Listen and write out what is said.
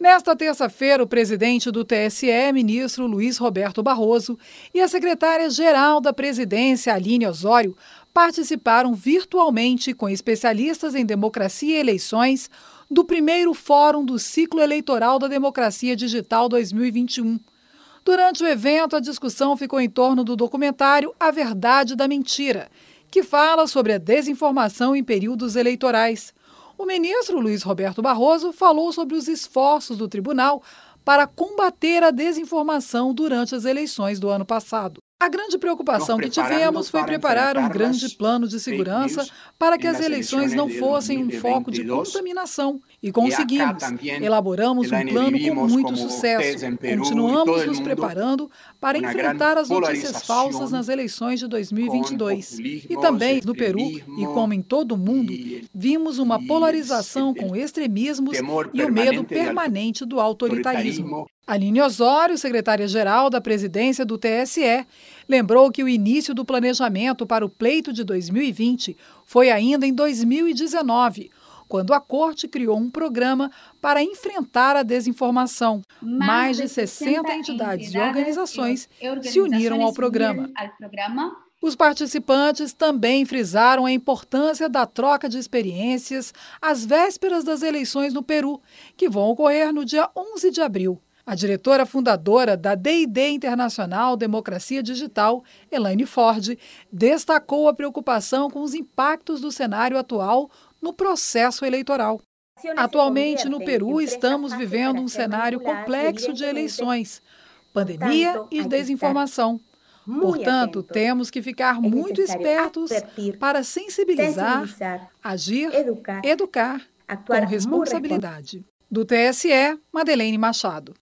Nesta terça-feira, o presidente do TSE, ministro Luiz Roberto Barroso, e a secretária-geral da presidência, Aline Osório, participaram virtualmente com especialistas em democracia e eleições do primeiro Fórum do Ciclo Eleitoral da Democracia Digital 2021. Durante o evento, a discussão ficou em torno do documentário A Verdade da Mentira, que fala sobre a desinformação em períodos eleitorais. O ministro Luiz Roberto Barroso falou sobre os esforços do tribunal para combater a desinformação durante as eleições do ano passado. A grande preocupação que tivemos foi preparar um grande plano de segurança para que as eleições não fossem um foco de contaminação. E conseguimos. Elaboramos um plano com muito sucesso. Continuamos nos preparando para enfrentar as notícias falsas nas eleições de 2022. E também no Peru, e como em todo o mundo, vimos uma polarização com extremismos e o medo permanente do autoritarismo. Aline Osório, secretária-geral da presidência do TSE, lembrou que o início do planejamento para o pleito de 2020 foi ainda em 2019, quando a corte criou um programa para enfrentar a desinformação. Mais de 60 entidades e organizações se uniram ao programa. Os participantes também frisaram a importância da troca de experiências às vésperas das eleições no Peru, que vão ocorrer no dia 11 de abril. A diretora fundadora da D&D Internacional Democracia Digital, Elaine Ford, destacou a preocupação com os impactos do cenário atual no processo eleitoral. Atualmente, no Peru, estamos vivendo um cenário complexo de eleições, pandemia e desinformação. Portanto, temos que ficar muito espertos para sensibilizar, agir, educar com responsabilidade. Do TSE, Madeleine Machado.